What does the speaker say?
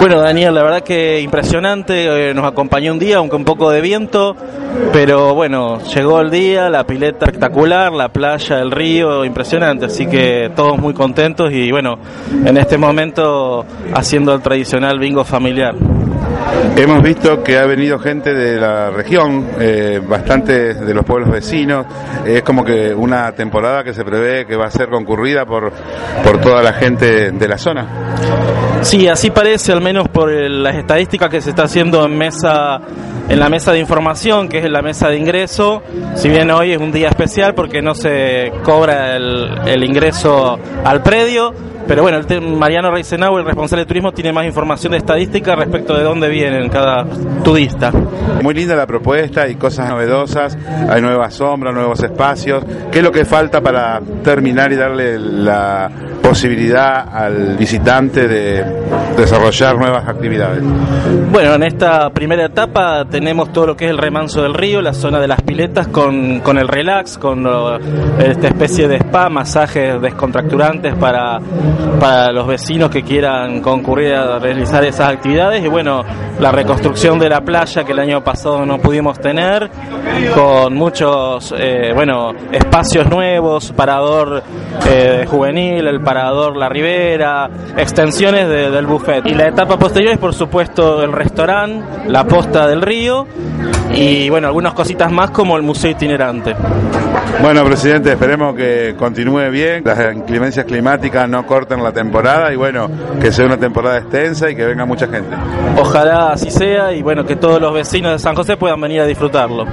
Bueno, Daniel, la verdad que impresionante, eh, nos acompañó un día, aunque un poco de viento, pero bueno, llegó el día, la pileta espectacular, la playa, el río, impresionante, así que todos muy contentos y bueno, en este momento haciendo el tradicional bingo familiar. Hemos visto que ha venido gente de la región, eh, bastante de los pueblos vecinos. Es como que una temporada que se prevé que va a ser concurrida por, por toda la gente de la zona. Sí, así parece, al menos por las estadísticas que se está haciendo en mesa, en la mesa de información, que es la mesa de ingreso. Si bien hoy es un día especial porque no se cobra el, el ingreso al predio, pero bueno, el Mariano Reisenau, el responsable de turismo, tiene más información de estadística respecto de dónde vienen cada turista. Muy linda la propuesta, hay cosas novedosas, hay nuevas sombras, nuevos espacios. ¿Qué es lo que falta para terminar y darle la posibilidad al visitante de desarrollar nuevas actividades? Bueno, en esta primera etapa tenemos todo lo que es el remanso del río, la zona de las piletas con, con el relax, con esta especie de spa, masajes descontracturantes para para los vecinos que quieran concurrir a realizar esas actividades y bueno, la reconstrucción de la playa que el año pasado no pudimos tener, con muchos eh, bueno espacios nuevos, parador eh, juvenil, el parador La Ribera, extensiones del buffet. Y la etapa posterior es por supuesto el restaurante, la posta del río y bueno, algunas cositas más como el museo itinerante. Bueno, presidente, esperemos que continúe bien, las inclemencias climáticas no corten la temporada y bueno, que sea una temporada extensa y que venga mucha gente. Ojalá así sea y bueno, que todos los vecinos de San José puedan venir a disfrutarlo.